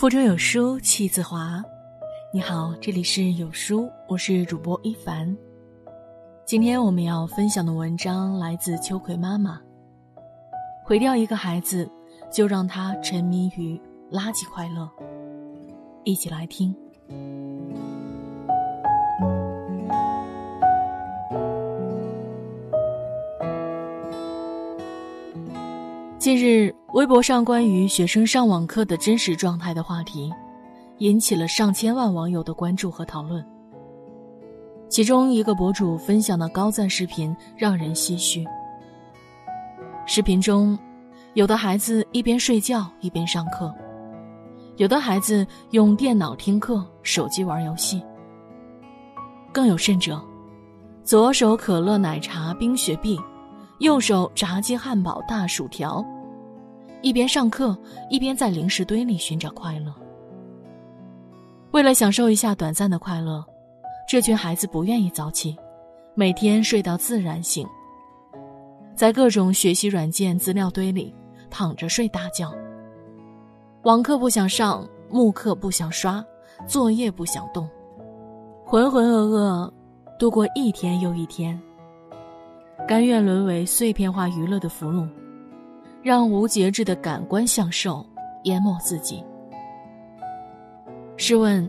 腹中有书气自华。你好，这里是有书，我是主播一凡。今天我们要分享的文章来自秋葵妈妈。毁掉一个孩子，就让他沉迷于垃圾快乐。一起来听。近日，微博上关于学生上网课的真实状态的话题，引起了上千万网友的关注和讨论。其中一个博主分享的高赞视频让人唏嘘。视频中，有的孩子一边睡觉一边上课，有的孩子用电脑听课，手机玩游戏。更有甚者，左手可乐奶茶冰雪碧。右手炸鸡汉堡大薯条，一边上课一边在零食堆里寻找快乐。为了享受一下短暂的快乐，这群孩子不愿意早起，每天睡到自然醒，在各种学习软件资料堆里躺着睡大觉。网课不想上，慕课不想刷，作业不想动，浑浑噩噩度过一天又一天。甘愿沦为碎片化娱乐的俘虏，让无节制的感官享受淹没自己。试问，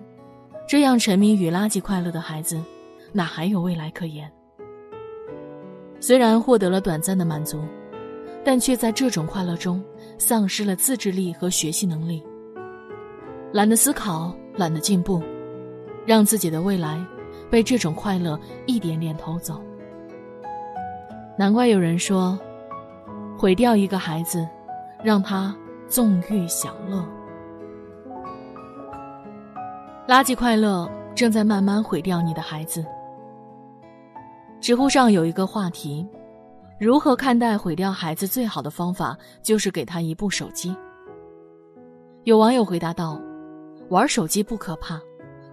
这样沉迷于垃圾快乐的孩子，哪还有未来可言？虽然获得了短暂的满足，但却在这种快乐中丧失了自制力和学习能力，懒得思考，懒得进步，让自己的未来被这种快乐一点点偷走。难怪有人说，毁掉一个孩子，让他纵欲享乐。垃圾快乐正在慢慢毁掉你的孩子。知乎上有一个话题：如何看待毁掉孩子最好的方法就是给他一部手机。有网友回答道：“玩手机不可怕，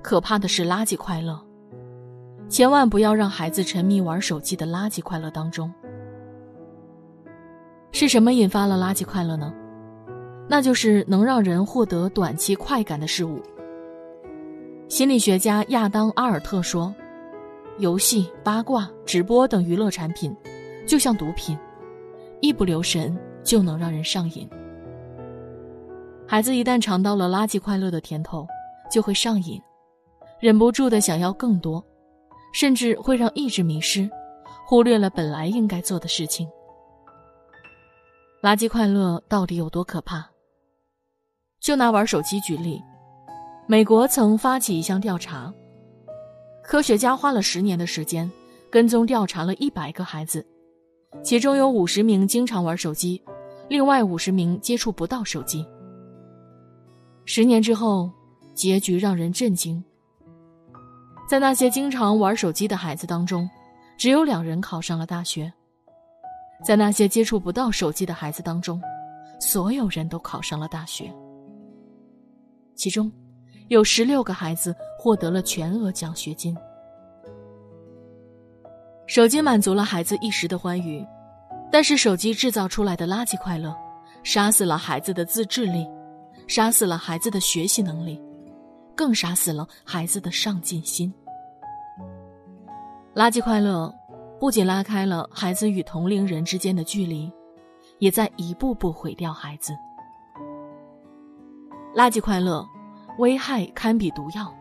可怕的是垃圾快乐。”千万不要让孩子沉迷玩手机的垃圾快乐当中。是什么引发了垃圾快乐呢？那就是能让人获得短期快感的事物。心理学家亚当·阿尔特说：“游戏、八卦、直播等娱乐产品，就像毒品，一不留神就能让人上瘾。孩子一旦尝到了垃圾快乐的甜头，就会上瘾，忍不住的想要更多。”甚至会让意志迷失，忽略了本来应该做的事情。垃圾快乐到底有多可怕？就拿玩手机举例，美国曾发起一项调查，科学家花了十年的时间，跟踪调查了一百个孩子，其中有五十名经常玩手机，另外五十名接触不到手机。十年之后，结局让人震惊。在那些经常玩手机的孩子当中，只有两人考上了大学。在那些接触不到手机的孩子当中，所有人都考上了大学。其中，有十六个孩子获得了全额奖学金。手机满足了孩子一时的欢愉，但是手机制造出来的垃圾快乐，杀死了孩子的自制力，杀死了孩子的学习能力。更杀死了孩子的上进心。垃圾快乐不仅拉开了孩子与同龄人之间的距离，也在一步步毁掉孩子。垃圾快乐危害堪比毒药。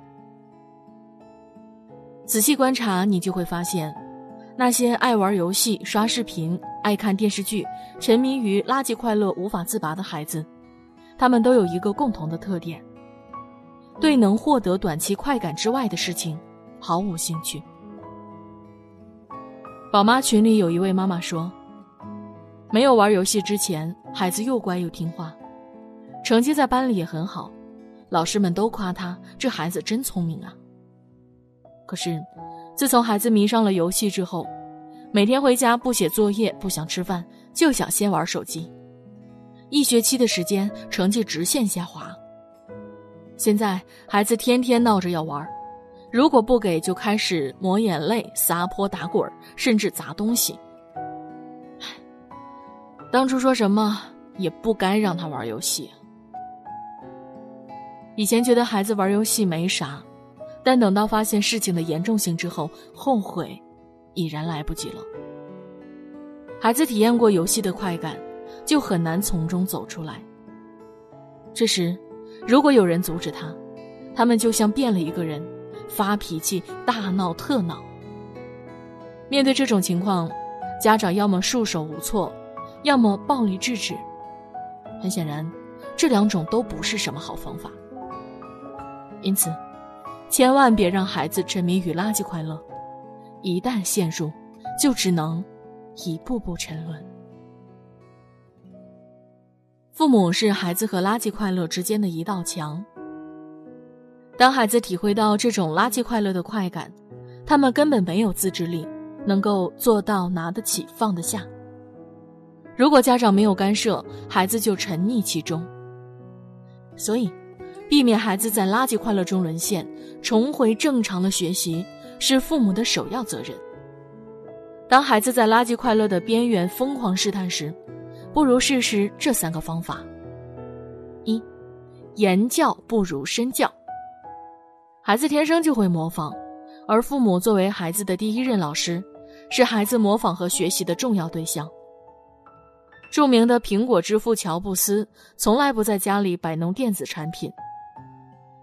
仔细观察，你就会发现，那些爱玩游戏、刷视频、爱看电视剧、沉迷于垃圾快乐无法自拔的孩子，他们都有一个共同的特点。对能获得短期快感之外的事情毫无兴趣。宝妈群里有一位妈妈说：“没有玩游戏之前，孩子又乖又听话，成绩在班里也很好，老师们都夸他这孩子真聪明啊。可是，自从孩子迷上了游戏之后，每天回家不写作业，不想吃饭，就想先玩手机，一学期的时间，成绩直线下滑。”现在孩子天天闹着要玩，如果不给，就开始抹眼泪、撒泼打滚，甚至砸东西。当初说什么也不该让他玩游戏。以前觉得孩子玩游戏没啥，但等到发现事情的严重性之后，后悔已然来不及了。孩子体验过游戏的快感，就很难从中走出来。这时，如果有人阻止他，他们就像变了一个人，发脾气、大闹特闹。面对这种情况，家长要么束手无措，要么暴力制止。很显然，这两种都不是什么好方法。因此，千万别让孩子沉迷于垃圾快乐，一旦陷入，就只能一步步沉沦。父母是孩子和垃圾快乐之间的一道墙。当孩子体会到这种垃圾快乐的快感，他们根本没有自制力，能够做到拿得起放得下。如果家长没有干涉，孩子就沉溺其中。所以。避免孩子在垃圾快乐中沦陷，重回正常的学习是父母的首要责任。当孩子在垃圾快乐的边缘疯狂试探时，不如试试这三个方法：一、言教不如身教。孩子天生就会模仿，而父母作为孩子的第一任老师，是孩子模仿和学习的重要对象。著名的苹果之父乔布斯从来不在家里摆弄电子产品。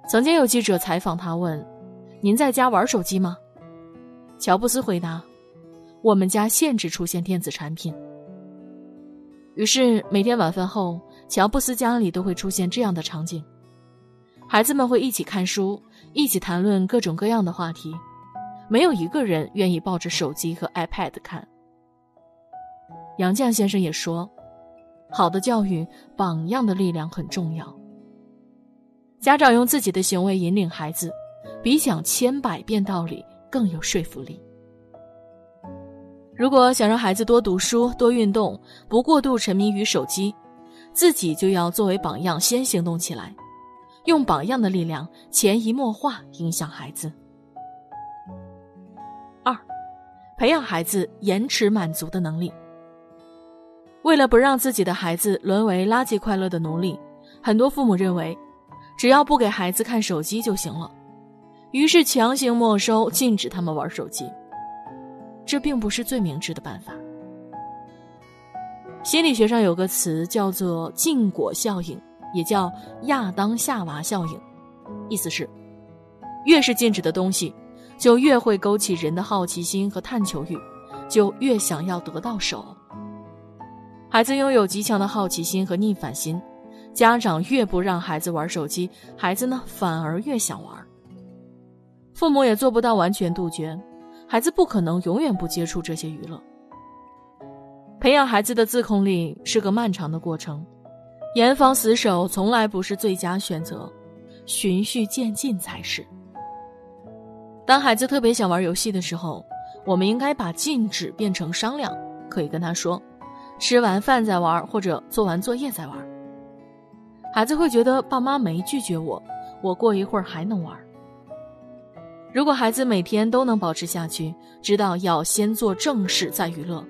曾经有记者采访他，问：“您在家玩手机吗？”乔布斯回答：“我们家限制出现电子产品。”于是每天晚饭后，乔布斯家里都会出现这样的场景：孩子们会一起看书，一起谈论各种各样的话题，没有一个人愿意抱着手机和 iPad 看。杨绛先生也说：“好的教育，榜样的力量很重要。”家长用自己的行为引领孩子，比讲千百遍道理更有说服力。如果想让孩子多读书、多运动，不过度沉迷于手机，自己就要作为榜样先行动起来，用榜样的力量潜移默化影响孩子。二，培养孩子延迟满足的能力。为了不让自己的孩子沦为垃圾快乐的奴隶，很多父母认为。只要不给孩子看手机就行了，于是强行没收、禁止他们玩手机。这并不是最明智的办法。心理学上有个词叫做“禁果效应”，也叫“亚当夏娃效应”，意思是，越是禁止的东西，就越会勾起人的好奇心和探求欲，就越想要得到手。孩子拥有极强的好奇心和逆反心。家长越不让孩子玩手机，孩子呢反而越想玩。父母也做不到完全杜绝，孩子不可能永远不接触这些娱乐。培养孩子的自控力是个漫长的过程，严防死守从来不是最佳选择，循序渐进才是。当孩子特别想玩游戏的时候，我们应该把禁止变成商量，可以跟他说：“吃完饭再玩，或者做完作业再玩。”孩子会觉得爸妈没拒绝我，我过一会儿还能玩。如果孩子每天都能保持下去，知道要先做正事再娱乐，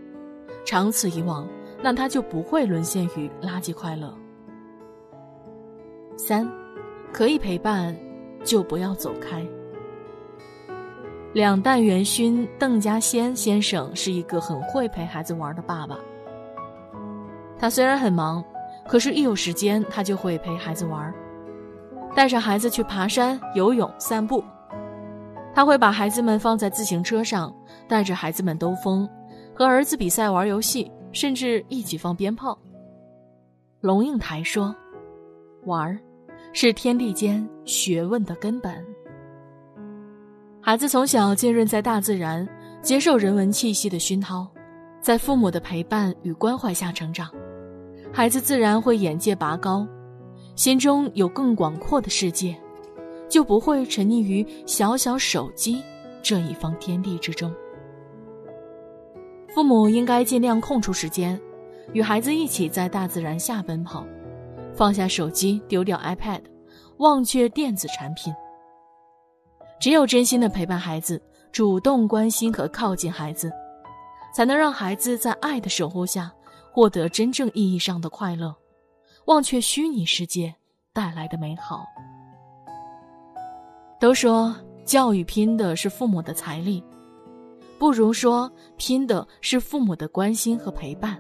长此以往，那他就不会沦陷于垃圾快乐。三，可以陪伴，就不要走开。两弹元勋邓稼先先生是一个很会陪孩子玩的爸爸。他虽然很忙。可是，一有时间，他就会陪孩子玩，带着孩子去爬山、游泳、散步。他会把孩子们放在自行车上，带着孩子们兜风，和儿子比赛玩游戏，甚至一起放鞭炮。龙应台说：“玩儿，是天地间学问的根本。”孩子从小浸润在大自然，接受人文气息的熏陶，在父母的陪伴与关怀下成长。孩子自然会眼界拔高，心中有更广阔的世界，就不会沉溺于小小手机这一方天地之中。父母应该尽量空出时间，与孩子一起在大自然下奔跑，放下手机，丢掉 iPad，忘却电子产品。只有真心的陪伴孩子，主动关心和靠近孩子，才能让孩子在爱的守护下。获得真正意义上的快乐，忘却虚拟世界带来的美好。都说教育拼的是父母的财力，不如说拼的是父母的关心和陪伴。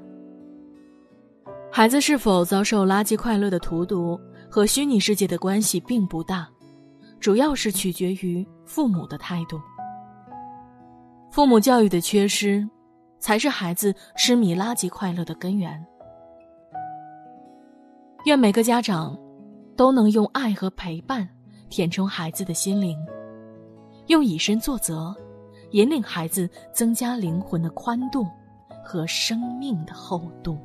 孩子是否遭受垃圾快乐的荼毒和虚拟世界的关系并不大，主要是取决于父母的态度。父母教育的缺失，才是孩子痴迷垃圾快乐的根源。愿每个家长都能用爱和陪伴填充孩子的心灵，用以身作则，引领孩子增加灵魂的宽度和生命的厚度。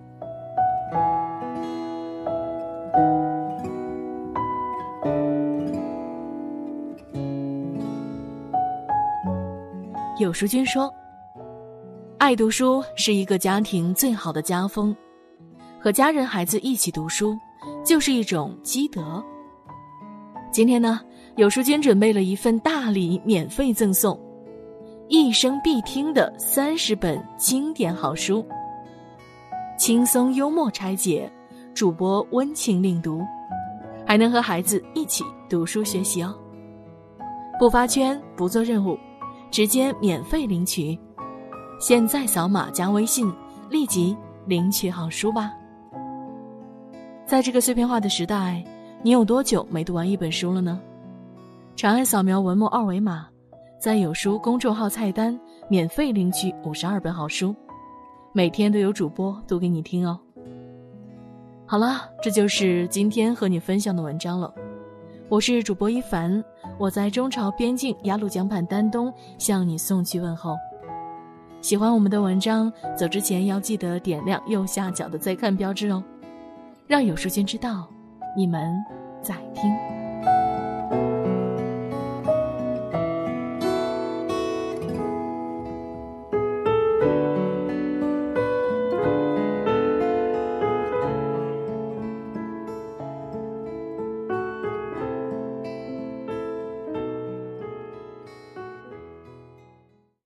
有书君说：“爱读书是一个家庭最好的家风，和家人孩子一起读书就是一种积德。”今天呢，有书君准备了一份大礼，免费赠送一生必听的三十本经典好书，轻松幽默拆解，主播温情领读，还能和孩子一起读书学习哦。不发圈，不做任务。直接免费领取，现在扫码加微信，立即领取好书吧。在这个碎片化的时代，你有多久没读完一本书了呢？长按扫描文末二维码，在有书公众号菜单免费领取五十二本好书，每天都有主播读给你听哦。好了，这就是今天和你分享的文章了。我是主播一凡，我在中朝边境鸭绿江畔丹东向你送去问候。喜欢我们的文章，走之前要记得点亮右下角的再看标志哦，让有书君知道你们在听。